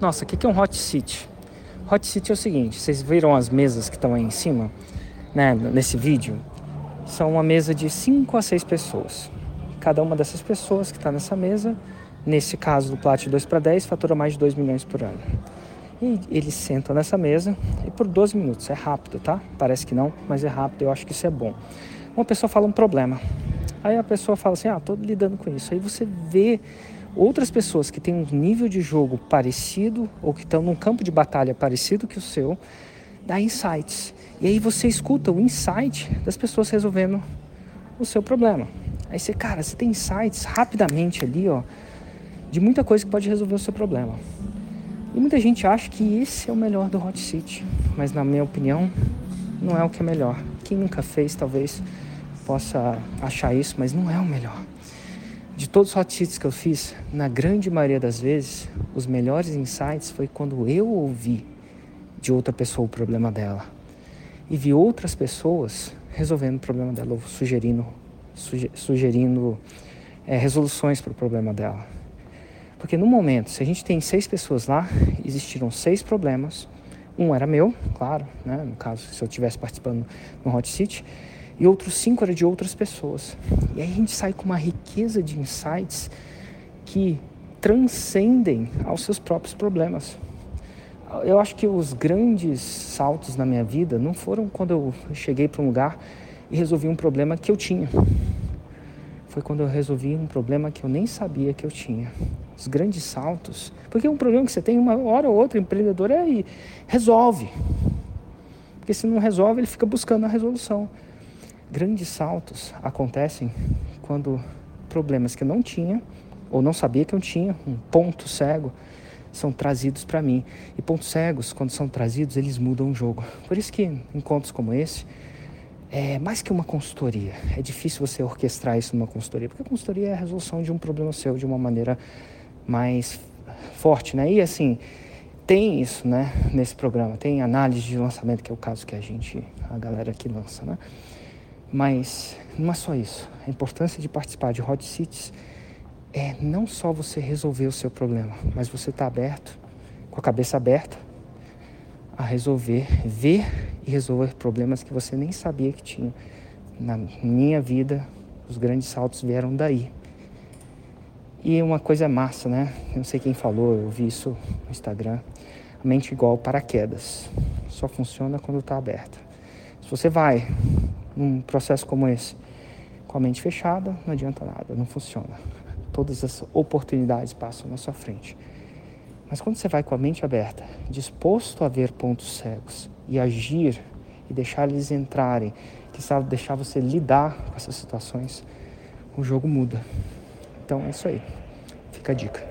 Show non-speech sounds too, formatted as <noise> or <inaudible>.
Nossa, o que é um hot seat? Hot seat é o seguinte: vocês viram as mesas que estão aí em cima, né, nesse vídeo? São uma mesa de 5 a 6 pessoas. Cada uma dessas pessoas que está nessa mesa, nesse caso do Plat 2 para 10, fatura mais de 2 milhões por ano. E eles sentam nessa mesa e por 12 minutos. É rápido, tá? Parece que não, mas é rápido. Eu acho que isso é bom. Uma pessoa fala um problema. Aí a pessoa fala assim: Ah, tô lidando com isso. Aí você vê outras pessoas que têm um nível de jogo parecido ou que estão num campo de batalha parecido que o seu, dá insights. E aí você escuta o insight das pessoas resolvendo o seu problema. Aí você, cara, você tem insights rapidamente ali, ó, de muita coisa que pode resolver o seu problema. E muita gente acha que esse é o melhor do Hot City, mas na minha opinião, não é o que é melhor. Quem nunca fez, talvez possa achar isso, mas não é o melhor. De todos os hot seats que eu fiz, na grande maioria das vezes, os melhores insights foi quando eu ouvi de outra pessoa o problema dela e vi outras pessoas resolvendo o problema dela, ou sugerindo, sugerindo é, resoluções para o problema dela. Porque no momento, se a gente tem seis pessoas lá, existiram seis problemas. Um era meu, claro, né? no caso, se eu estivesse participando no Hot City, e outros cinco eram de outras pessoas. E aí a gente sai com uma riqueza de insights que transcendem aos seus próprios problemas. Eu acho que os grandes saltos na minha vida não foram quando eu cheguei para um lugar e resolvi um problema que eu tinha foi quando eu resolvi um problema que eu nem sabia que eu tinha. Os grandes saltos. Porque um problema que você tem, uma hora ou outra, empreendedor é aí, resolve. Porque se não resolve, ele fica buscando a resolução. Grandes saltos acontecem quando problemas que eu não tinha, ou não sabia que eu tinha, um ponto cego, são trazidos para mim. E pontos cegos, quando são trazidos, eles mudam o jogo. Por isso que encontros como esse, é mais que uma consultoria. É difícil você orquestrar isso numa consultoria, porque a consultoria é a resolução de um problema seu de uma maneira mais forte, né? E assim, tem isso, né, nesse programa, tem análise de lançamento, que é o caso que a gente, a galera aqui lança, né? Mas não é só isso. A importância de participar de Hot Cities é não só você resolver o seu problema, mas você estar tá aberto, com a cabeça aberta, a resolver, ver e resolver problemas que você nem sabia que tinha. Na minha vida, os grandes saltos vieram daí. E uma coisa massa, né? Não sei quem falou, eu vi isso no Instagram. A mente igual paraquedas. Só funciona quando está aberta. Se você vai num processo como esse, com a mente fechada, não adianta nada, não funciona. <laughs> Todas as oportunidades passam na sua frente. Mas quando você vai com a mente aberta, disposto a ver pontos cegos e agir e deixar eles entrarem, que sabe deixar você lidar com essas situações, o jogo muda. Então é isso aí. Fica a dica.